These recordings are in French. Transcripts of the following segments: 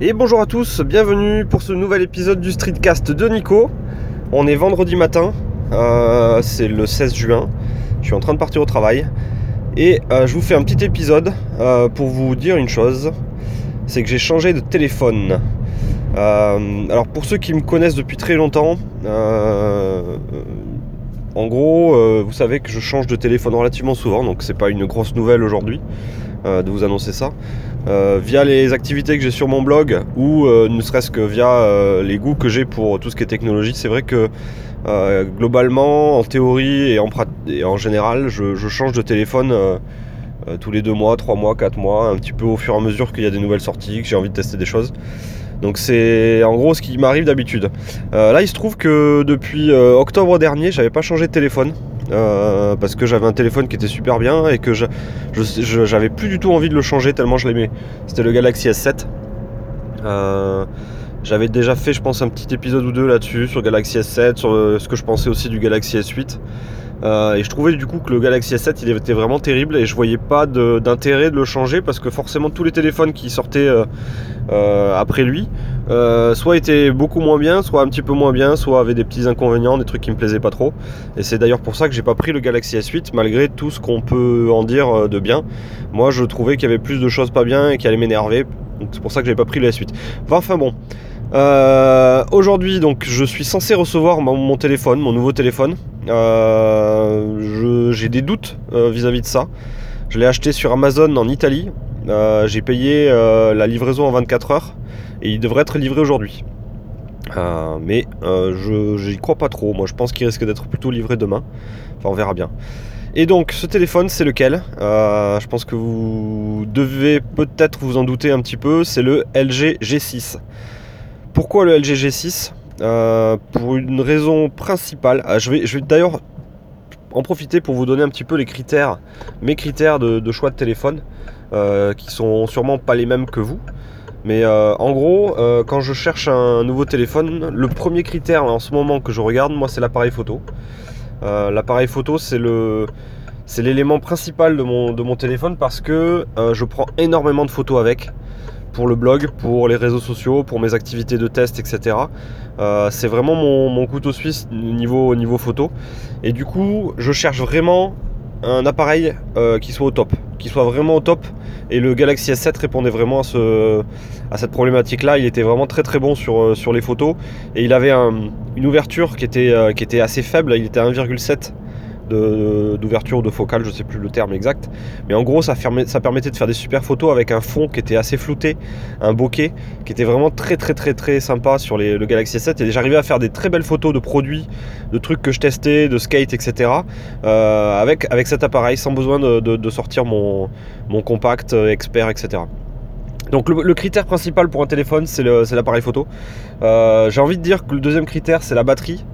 Et bonjour à tous, bienvenue pour ce nouvel épisode du Streetcast de Nico. On est vendredi matin, euh, c'est le 16 juin, je suis en train de partir au travail. Et euh, je vous fais un petit épisode euh, pour vous dire une chose, c'est que j'ai changé de téléphone. alors pour ceux qui me connaissent depuis très longtemps, en gros, vous savez que je change de téléphone relativement souvent, donc c'est pas une grosse nouvelle aujourd'hui de vous annoncer ça. Euh, via les activités que j'ai sur mon blog ou euh, ne serait-ce que via euh, les goûts que j'ai pour tout ce qui est technologie, c'est vrai que globalement, en théorie et en, et en général, je, change de téléphone tous les deux mois, trois mois, quatre mois, un petit peu au fur et à mesure qu'il y a des nouvelles sorties, que j'ai envie de tester des choses. Donc c'est en gros ce qui m'arrive d'habitude. là, il se trouve que depuis octobre dernier, j'avais pas changé de téléphone. Euh, parce que j'avais un téléphone qui était super bien et que j'avais plus du tout envie de le changer tellement je l'aimais. C'était le Galaxy S7. Euh, j'avais déjà fait, je pense, un petit épisode ou deux là-dessus sur Galaxy S7, sur euh, ce que je pensais aussi du Galaxy S8. Et je trouvais du coup que le Galaxy S7 il était vraiment terrible et je voyais pas d'intérêt de, le changer parce que forcément tous les téléphones qui sortaient après lui euh, soit était beaucoup moins bien, soit un petit peu moins bien, soit avait des petits inconvénients, des trucs qui me plaisaient pas trop. Et c'est d'ailleurs pour ça que j'ai pas pris le Galaxy S8 malgré tout ce qu'on peut en dire euh, de bien. Moi je trouvais qu'il y avait plus de choses pas bien et qui allaient m'énerver. Donc c'est pour ça que j'ai pas pris le S8. Enfin bon. Euh, aujourd'hui donc je suis censé recevoir mon, téléphone, mon nouveau téléphone. j'ai des doutes vis-à-vis -vis de ça. Je l'ai acheté sur Amazon en Italie. j'ai payé la livraison en 24 heures et il devrait être livré aujourd'hui. Euh, mais euh, je n'y crois pas trop. Moi, je pense qu'il risque d'être plutôt livré demain. Enfin, on verra bien. Et donc, ce téléphone, c'est lequel? Euh, Je pense que vous devez peut-être vous en douter un petit peu. C'est le LG G6. Pourquoi le LG G6 Pour une raison principale. Ah, je vais, d'ailleurs en profiter pour vous donner un petit peu les critères, mes critères de, choix de téléphone, qui sont sûrement pas les mêmes que vous. Mais euh, en gros, euh, quand je cherche un nouveau téléphone, le premier critère en ce moment que je regarde, moi, c'est l'appareil photo. Euh, l'appareil photo, c'est l'élément principal de mon téléphone parce que je prends énormément de photos avec pour le blog, pour les réseaux sociaux, pour mes activités de test, etc. c'est vraiment mon, couteau suisse niveau, niveau photo. Et du coup, je cherche vraiment un appareil qui soit au top, qui soit vraiment au top et le Galaxy S7 répondait vraiment à, ce, à cette problématique-là. Il était vraiment très très bon sur, euh, sur les photos. Et il avait une ouverture qui était, euh, qui était assez faible. Il était à 1,7 d'ouverture de, focale, je sais plus le terme exact. Mais en gros, ça, permettait de faire des super photos avec un fond qui était assez flouté, un bokeh qui était vraiment très très très très sympa sur le Galaxy S7. Et j'arrivais à faire des très belles photos de produits, de trucs que je testais, de skate, etc. Euh, avec, cet appareil, sans besoin de, sortir mon, mon compact euh, expert, etc. Donc le, critère principal pour un téléphone, c'est l'appareil photo. Euh, j'ai envie de dire que le deuxième critère, c'est la batterie.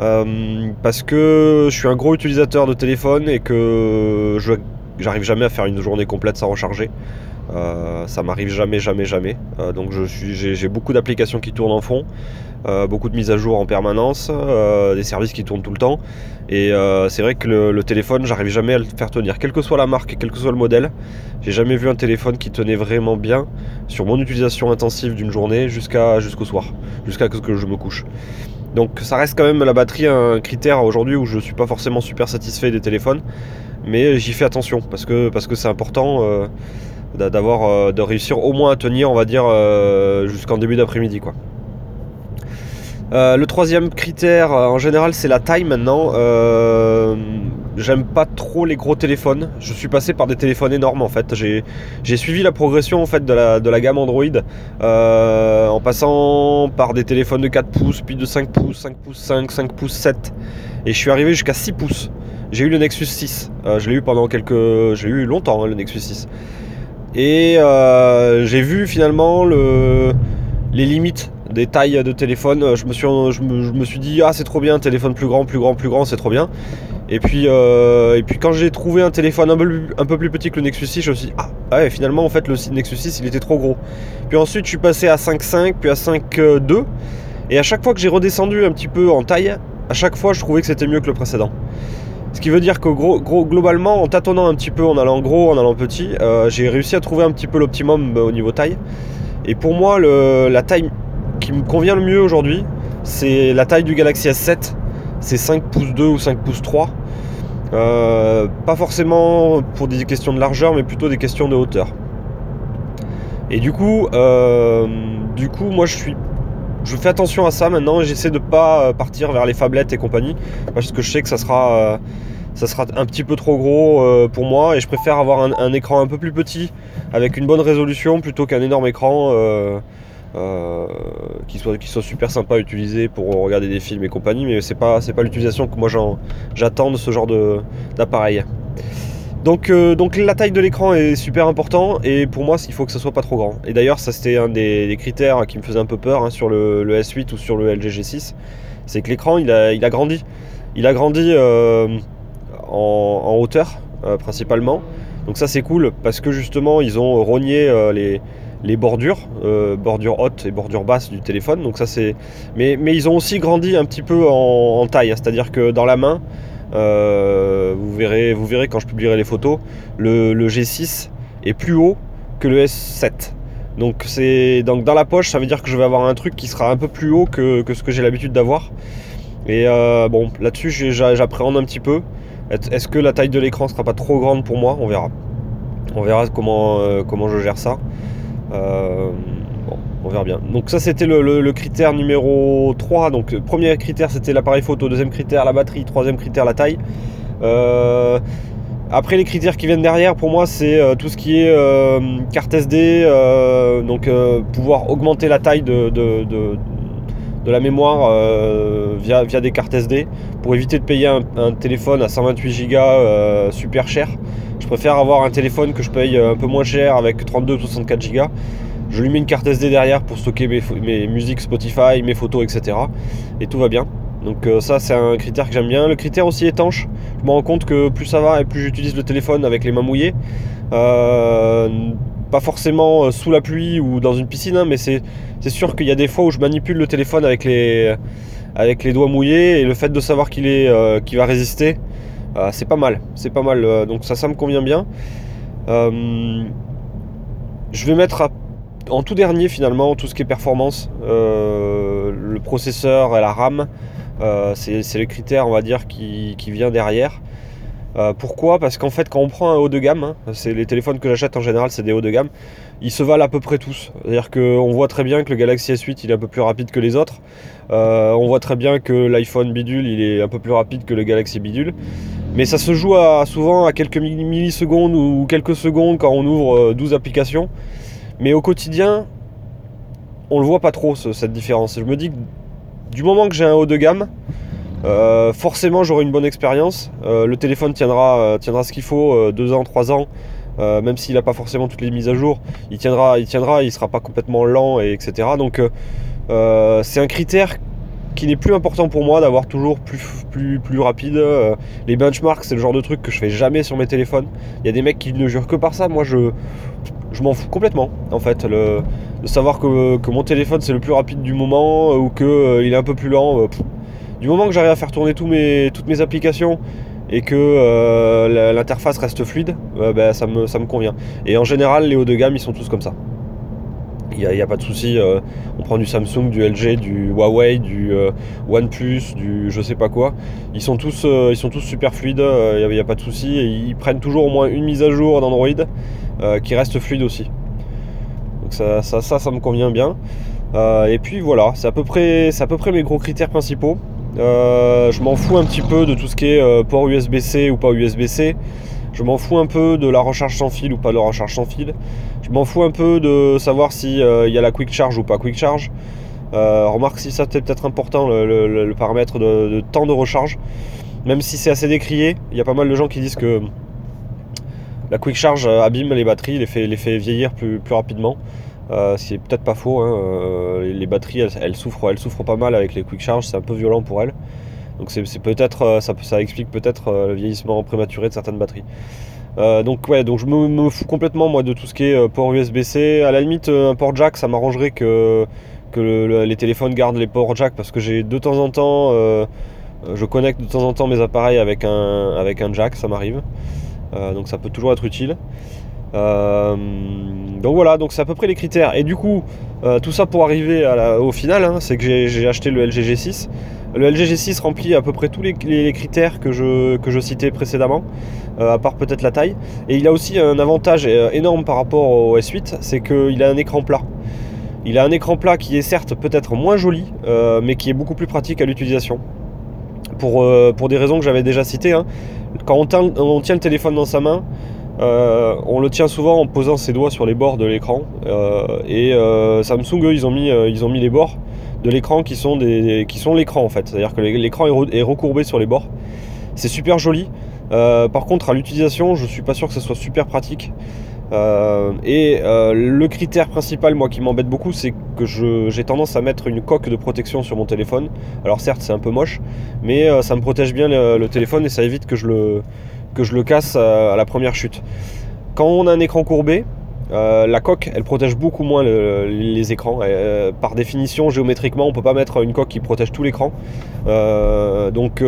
Euh, parce que je suis un gros utilisateur de téléphone et que je j'arrive jamais à faire une journée complète sans recharger. Euh, ça m'arrive jamais, jamais, jamais. Euh, donc j'ai beaucoup d'applications qui tournent en fond, beaucoup de mises à jour en permanence, des services qui tournent tout le temps. Et c'est vrai que le, téléphone, j'arrive jamais à le faire tenir, quelle que soit la marque, quel que soit le modèle. J'ai jamais vu un téléphone qui tenait vraiment bien sur mon utilisation intensive d'une journée jusqu'à jusqu'au soir, jusqu'à ce que je me couche. Donc ça reste quand même la batterie un critère aujourd'hui où je ne suis pas forcément super satisfait des téléphones, mais j'y fais attention parce que parce que c'est important euh, d'avoir euh, de réussir au moins à tenir, on va dire, euh, jusqu'en début d'après-midi quoi. le troisième critère, en général, c'est la taille maintenant. J'aime pas trop les gros téléphones. Je suis passé par des téléphones énormes en fait. J'ai suivi la progression en fait de la, gamme Android euh, en passant par des téléphones de 4 pouces, puis de 5 pouces, 5 pouces 5, 5 pouces 7. Et je suis arrivé jusqu'à 6 pouces. J'ai eu le Nexus 6. Euh, je l'ai eu pendant quelques. J'ai eu longtemps hein, le Nexus 6. Et euh, j'ai vu finalement le, les limites des tailles de téléphone. Je me suis dit, ah c'est trop bien, téléphone plus grand, plus grand, plus grand, c'est trop bien. Et puis, euh, et puis quand j'ai trouvé un téléphone un peu, plus petit que le Nexus 6, je me suis dit, ah, ah ouais, finalement, en fait, le Nexus 6, il était trop gros. Puis ensuite, je suis passé à 5.5, puis à 5.2. Et à chaque fois que j'ai redescendu un petit peu en taille, à chaque fois, je trouvais que c'était mieux que le précédent. Ce qui veut dire que gros, gros, globalement, en tâtonnant un petit peu, en allant gros, en allant petit, euh, j'ai réussi à trouver un petit peu l'optimum euh, au niveau taille. Et pour moi, la taille qui me convient le mieux aujourd'hui, c'est la taille du Galaxy S7. C'est 5 pouces 2 ou 5 pouces 3. Euh, pas forcément pour des questions de largeur, mais plutôt des questions de hauteur. Et du coup, euh, du coup, moi je suis, je fais attention à ça maintenant. J'essaie de pas partir vers les phablettes et compagnie, parce que je sais que ça sera, ça sera un petit peu trop gros pour moi, et je préfère avoir un, écran un peu plus petit avec une bonne résolution plutôt qu'un énorme écran. Euh, qui, soit super sympa à utiliser pour regarder des films et compagnie, mais c'est pas, pas l'utilisation que moi j'attends de ce genre d'appareil. Donc, euh, donc la taille de l'écran est super important et pour moi il faut que ça soit pas trop grand. Et d'ailleurs ça c'était un des, critères qui me faisait un peu peur hein, sur le, S8 ou sur le LG G6, c'est que l'écran il a, il a grandi. Il a grandi euh, en, hauteur principalement. Donc ça c'est cool parce que justement ils ont rogné les, les bordures, euh, bordures hautes et bordures basses du téléphone. Donc ça mais, ils ont aussi grandi un petit peu en, taille, hein. c'est-à-dire que dans la main, euh, vous verrez, vous verrez quand je publierai les photos, le, G6 est plus haut que le S7. Donc donc dans la poche, ça veut dire que je vais avoir un truc qui sera un peu plus haut que, ce que j'ai l'habitude d'avoir. Et euh, bon, là-dessus j'appréhende un petit peu. Est-ce que la taille de l'écran sera pas trop grande pour moi? On verra. On verra comment, comment je gère ça. Euh, bon, on verra bien. Donc ça c'était le, critère numéro 3. Donc premier critère c'était l'appareil photo, deuxième critère la batterie, troisième critère la taille. Euh, après les critères qui viennent derrière pour moi c'est euh, tout ce qui est carte SD, donc pouvoir augmenter la taille de, la mémoire via, via des cartes SD pour éviter de payer un, téléphone à 128 Go super cher. Je préfère avoir un téléphone que je paye un peu moins cher avec 32 ou 64 Go. Je lui mets une carte SD derrière pour stocker mes, musiques Spotify, mes photos, etc. Et tout va bien. Donc euh, ça c'est un critère que j'aime bien. Le critère aussi étanche. Je me rends compte que plus ça va et plus j'utilise le téléphone avec les mains mouillées. Euh, pas forcément euh, sous la pluie ou dans une piscine, hein, mais c'est sûr qu'il y a des fois où je manipule le téléphone avec les, doigts mouillés et le fait de savoir qu'il va résister, euh, c'est pas mal, c'est pas mal. Euh, donc ça, ça me convient bien. Euh, je vais mettre en tout dernier finalement tout ce qui est performance, le processeur et la RAM. c'est le critère, on va dire, qui, vient derrière. pourquoi? Parce qu'en fait, quand on prend un haut de gamme, hein, c'est les téléphones que j'achète en général, c'est des hauts de gamme, ils se valent à peu près tous. C'est-à-dire qu'on voit très bien que le Galaxy S8 il est un peu plus rapide que les autres. on voit très bien que l'iPhone bidule il est un peu plus rapide que le Galaxy bidule. Mais ça se joue souvent à quelques millisecondes ou quelques secondes quand on ouvre 12 euh, applications. Mais au quotidien, on le voit pas trop cette différence. Je me dis que du moment que j'ai un haut de gamme, euh, forcément j'aurai une bonne expérience. Euh, le téléphone tiendra, tiendra ce qu'il faut, 2 ans, 3 ans. même s'il n'a pas forcément toutes les mises à jour, il tiendra, il tiendra, il sera pas complètement lent, et etc. Donc c'est un critère qui n'est plus important pour moi d'avoir toujours plus, plus, plus rapide. Euh, les benchmarks, c'est le genre de truc que je fais jamais sur mes téléphones. Il y a des mecs qui ne jurent que par ça. Moi, je, je m'en fous complètement. En fait, le, de savoir que, mon téléphone c'est le plus rapide du moment euh, ou qu'il euh, est un peu plus lent. du moment que j'arrive à faire tourner mes, toutes mes applications et que l'interface reste fluide, ben, ça, me, ça me convient. Et en général, les hauts de gamme, ils sont tous comme ça. Il n'y a, pas de souci. Euh, on prend du Samsung, du LG, du Huawei, du euh, OnePlus, du je sais pas quoi. Ils sont tous, euh, ils sont tous super fluides. Il n'y a, pas de souci. Ils prennent toujours au moins une mise à jour d'Android qui reste fluide aussi. Donc ça, ça, ça, me convient bien. et puis voilà, c'est à peu près, c'est à peu près mes gros critères principaux. je m'en fous un petit peu de tout ce qui est port USB-C ou pas USB-C. Je m'en fous un peu de la recharge sans fil ou pas de la recharge sans fil. Je m'en fous un peu de savoir s'il euh, y a la quick charge ou pas quick charge. Euh, remarque si ça c'est peut-être important le, paramètre de, temps de recharge. Même si c'est assez décrié, il y a pas mal de gens qui disent que la quick charge abîme les batteries, les fait, vieillir plus, rapidement. Euh, c'est peut-être pas faux. Hein. les batteries elles, souffrent, elles souffrent pas mal avec les quick charge, c'est un peu violent pour elles. Donc c'est peut-être, euh, ça, explique peut-être euh, le vieillissement prématuré de certaines batteries. Euh, donc ouais, donc je me, fous complètement moi de tout ce qui est port USB-C. À la limite, un port jack, ça m'arrangerait que, que les téléphones gardent les ports jack parce que j'ai de temps en temps, je connecte de temps en temps mes appareils avec un, avec un jack, ça m'arrive. donc ça peut toujours être utile. donc voilà, donc c'est à peu près les critères. Et du coup, tout ça pour arriver au final, hein, c'est que j'ai acheté le LG G6. Le LG G6 remplit à peu près tous les, critères que je, que je citais précédemment, à part peut-être la taille. Et il a aussi un avantage énorme par rapport au S8, c'est qu'il a un écran plat. Il a un écran plat qui est certes peut-être moins joli, euh, mais qui est beaucoup plus pratique à l'utilisation. Pour, euh, pour, des raisons que j'avais déjà citées. Hein. Quand on, tient le téléphone dans sa main, euh, on le tient souvent en posant ses doigts sur les bords de l'écran. et Samsung, eux, ils ont mis, ils ont mis les bords de l'écran qui sont, des, qui sont l'écran en fait. C'est-à-dire que l'écran est, recourbé sur les bords. C'est super joli. par contre, à l'utilisation, je suis pas sûr que ce soit super pratique. Euh, et euh, le critère principal, moi, qui m'embête beaucoup, c'est que j'ai tendance à mettre une coque de protection sur mon téléphone. Alors certes, c'est un peu moche, mais euh, ça me protège bien le, téléphone et ça évite que je le, que je le casse à la première chute. Quand on a un écran courbé, euh, la coque, elle protège beaucoup moins les écrans. Euh, par définition, géométriquement, on peut pas mettre une coque qui protège tout l'écran. Euh, donc,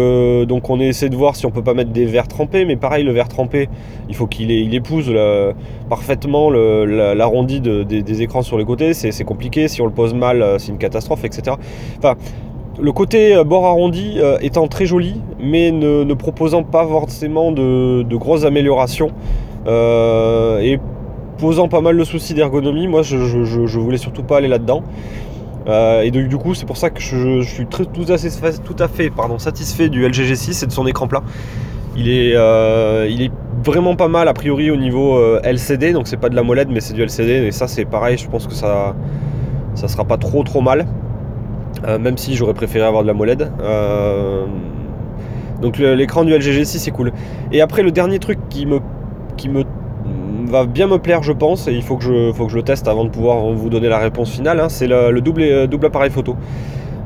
donc, on essaie de voir si on peut pas mettre des verres trempés. Mais pareil, le verre trempé, il faut qu'il épouse parfaitement l'arrondi des, écrans sur les côtés. C'est compliqué. Si on le pose mal, c'est une catastrophe, etc. Enfin, le côté bord arrondi étant très joli, mais ne, proposant pas forcément de, grosses améliorations. et posant pas mal de soucis d'ergonomie. Moi, je, voulais surtout pas aller là-dedans. Euh, et du coup, c'est pour ça que je, suis très, tout, à fait satisfait du LG G6 et de son écran plat. Il est, euh, il est vraiment pas mal a priori au niveau euh, LCD, donc c'est pas de la molette mais c'est du LCD et ça c'est pareil, je pense que ça, sera pas trop trop mal, même si j'aurais préféré avoir de la molette. donc l'écran du LG G6 c'est cool. Et après le dernier truc qui me, qui me va bien me plaire, je pense, et il faut que je, faut que je le teste avant de pouvoir vous donner la réponse finale. Hein. c'est le, double, euh, double appareil photo.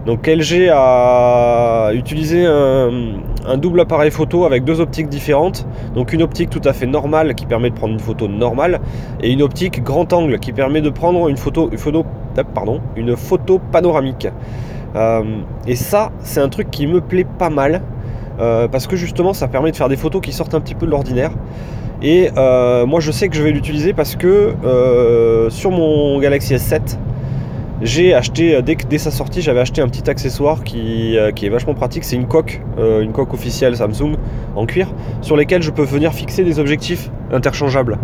Donc LG a utilisé un, double appareil photo avec deux optiques différentes. Donc une optique tout à fait normale qui permet de prendre une photo normale et une optique grand angle qui permet de prendre une photo, une photo, pardon, une photo panoramique. Euh, et ça, c'est un truc qui me plaît pas mal euh, parce que justement, ça permet de faire des photos qui sortent un petit peu de l'ordinaire. Et euh, moi je sais que je vais l'utiliser parce que euh, sur mon Galaxy S7, j'ai acheté, euh, dès, sa sortie, j'avais acheté un petit accessoire qui, qui est vachement pratique. C'est une coque, une coque officielle Samsung en cuir, sur lesquelles je peux venir fixer des objectifs interchangeables.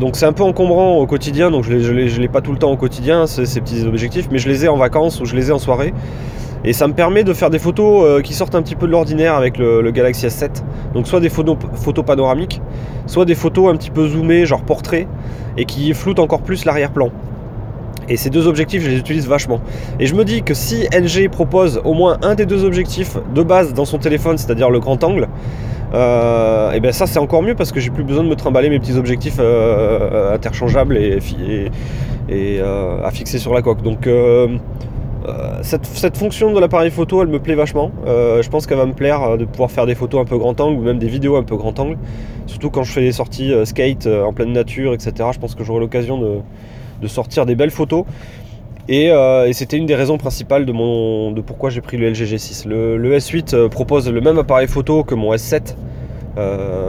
donc c'est un peu encombrant au quotidien, donc je ne les, pas tout le temps au quotidien, ces petits objectifs, mais je les ai en vacances ou je les ai en soirée. Et ça me permet de faire des photos euh, qui sortent un petit peu de l'ordinaire avec le, Galaxy S7. Donc soit des photos, panoramiques, soit des photos un petit peu zoomées, genre portrait, et qui floutent encore plus l'arrière-plan. Et ces deux objectifs, je les utilise vachement. Et je me dis que si LG propose au moins un des deux objectifs de base dans son téléphone, c'est-à-dire le grand angle, et euh, eh bien ça c'est encore mieux parce que j'ai plus besoin de me trimballer mes petits objectifs euh, interchangeables et, et, à fixer sur la coque. Donc euh, cette, fonction de l'appareil photo, elle me plaît vachement. Euh, je pense qu'elle va me plaire euh, de pouvoir faire des photos un peu grand angle ou même des vidéos un peu grand angle. Surtout quand je fais des sorties skate en pleine nature, etc. Je pense que j'aurai l'occasion de, sortir des belles photos. Et, c'était une des raisons principales de, pourquoi j'ai pris le LG G6. Le, S8 propose le même appareil photo que mon S7.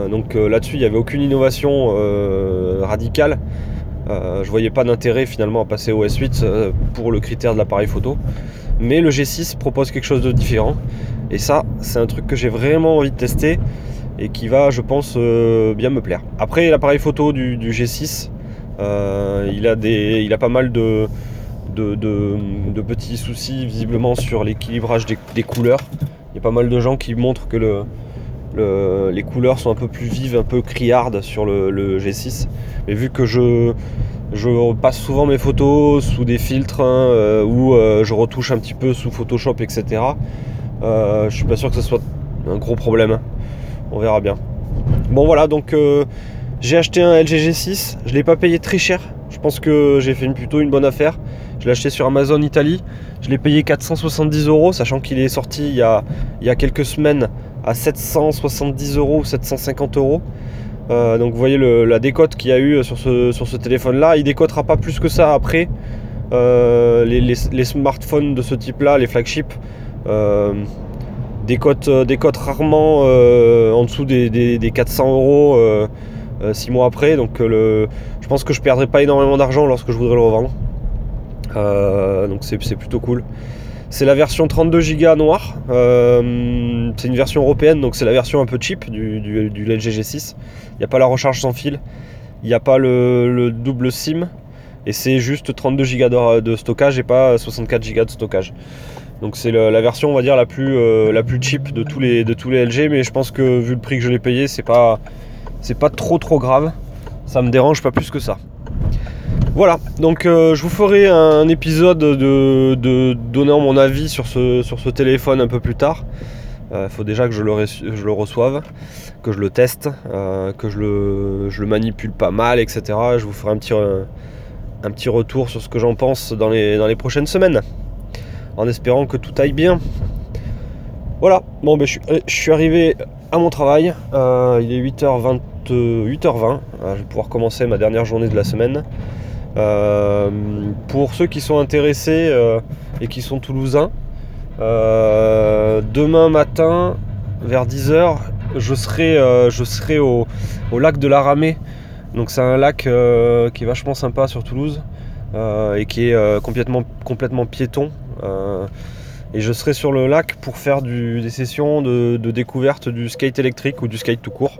donc là-dessus, il n'y avait aucune innovation radicale. Euh, je voyais pas d'intérêt finalement à passer au S8 euh, pour le critère de l'appareil photo. Mais le G6 propose quelque chose de différent. Et ça, c'est un truc que j'ai vraiment envie de tester et qui va, je pense, euh, bien me plaire. Après, l'appareil photo du, G6, il, a des, il a pas mal de, de, petits soucis visiblement sur l'équilibrage des, couleurs. Il y a pas mal de gens qui montrent que le, les couleurs sont un peu plus vives, un peu criardes sur le, G6. Mais vu que je, passe souvent mes photos sous des filtres hein, euh, ou euh, je retouche un petit peu sous Photoshop, etc. Euh, je suis pas sûr que ce soit un gros problème. On verra bien. Bon voilà, donc j'ai acheté un LG G6. Je l'ai pas payé très cher. Je pense que j'ai fait plutôt une bonne affaire. Je l'ai acheté sur Amazon Italie. Je l'ai payé 470 euros, sachant qu'il est sorti il y a quelques semaines à 770 euros ou 750 euros. Euh, donc vous voyez la décote qu'il y a eu sur ce, sur ce téléphone là. Il décotera pas plus que ça après. Euh, les, smartphones de ce type là, les flagships, euh, décotent, rarement en dessous des, 400 euros. 6 mois après. Donc le, je pense que je perdrai pas énormément d'argent lorsque je voudrais le revendre. donc c'est plutôt cool. C'est la version 32 Go noir. c'est une version européenne, donc c'est la version un peu cheap du, LG G6. Il n'y a pas la recharge sans fil. Il n'y a pas le, double SIM. Et c'est juste 32 Go de, stockage et pas 64 Go de stockage. Donc c'est la, version on va dire la plus, euh, la plus cheap de tous, les, de tous les LG, mais je pense que vu le prix que je l'ai payé, c'est pas, pas trop trop grave. Ça me dérange pas plus que ça. Voilà, donc euh, je vous ferai un épisode de, donnant mon avis sur ce, sur ce téléphone un peu plus tard. Il euh, faut déjà que je le, reçoive, que je le teste, que je le, manipule pas mal, etc. Je vous ferai un petit, retour sur ce que j'en pense dans les, prochaines semaines en espérant que tout aille bien. Voilà, bon ben je, suis, arrivé à mon travail, euh, il est 8h20, 8h20, je vais pouvoir commencer ma dernière journée de la semaine. Euh, pour ceux qui sont intéressés euh, et qui sont toulousains, demain matin vers 10h, je serai, je serai au, lac de la Ramée. Donc c'est un lac qui est vachement sympa sur Toulouse et qui est complètement, piéton. Euh, et je serai sur le lac pour faire des sessions de, découverte du skate électrique ou du skate tout court.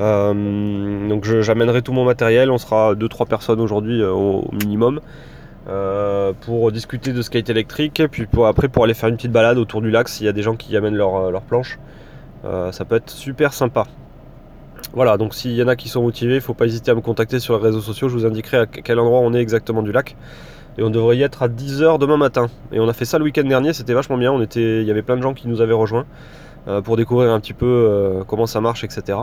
Euh, donc j'amènerai tout mon matériel, on sera 2-3 personnes aujourd'hui euh, au, minimum. pour discuter de skate électrique, et puis après pour aller faire une petite balade autour du lac s'il y a des gens qui amènent leur, leur planche. ça peut être super sympa. Voilà, donc s'il y en a qui sont motivés, il faut pas hésiter à me contacter sur les réseaux sociaux, je vous indiquerai à quel endroit on est exactement du lac et on devrait y être à 10h demain matin. Et on a fait ça le week-end dernier, c'était vachement bien, il y avait plein de gens qui nous avaient rejoints euh, pour découvrir un petit peu euh, comment ça marche, etc.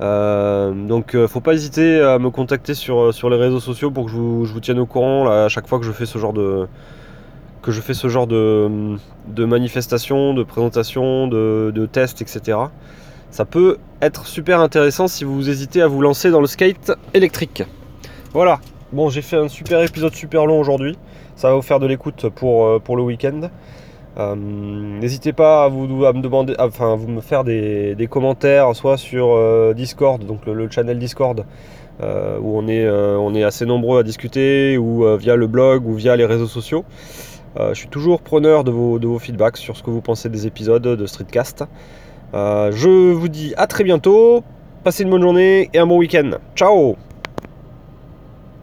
Euh, donc faut pas hésiter à me contacter sur, sur les réseaux sociaux pour que je vous, tienne au courant à chaque fois que je fais ce genre de que je fais ce genre de, de manifestations, de présentations, de, de tests, etc. Ça peut être super intéressant si vous hésitez à vous lancer dans le skate électrique. Voilà, Bon, j'ai fait un super épisode super long aujourd'hui. Ça va vous faire de l'écoute pour, euh, pour le week-end. Euh, n'hésitez pas à, vous, me demander, enfin, vous me faire des, commentaires, soit sur euh, Discord, donc le, channel Discord, où on est, on est assez nombreux à discuter, ou via le blog, ou via les réseaux sociaux. je suis toujours preneur de vos, de vos feedbacks sur ce que vous pensez des épisodes de Streetcast. je vous dis à très bientôt, passez une bonne journée et un bon week-end. Ciao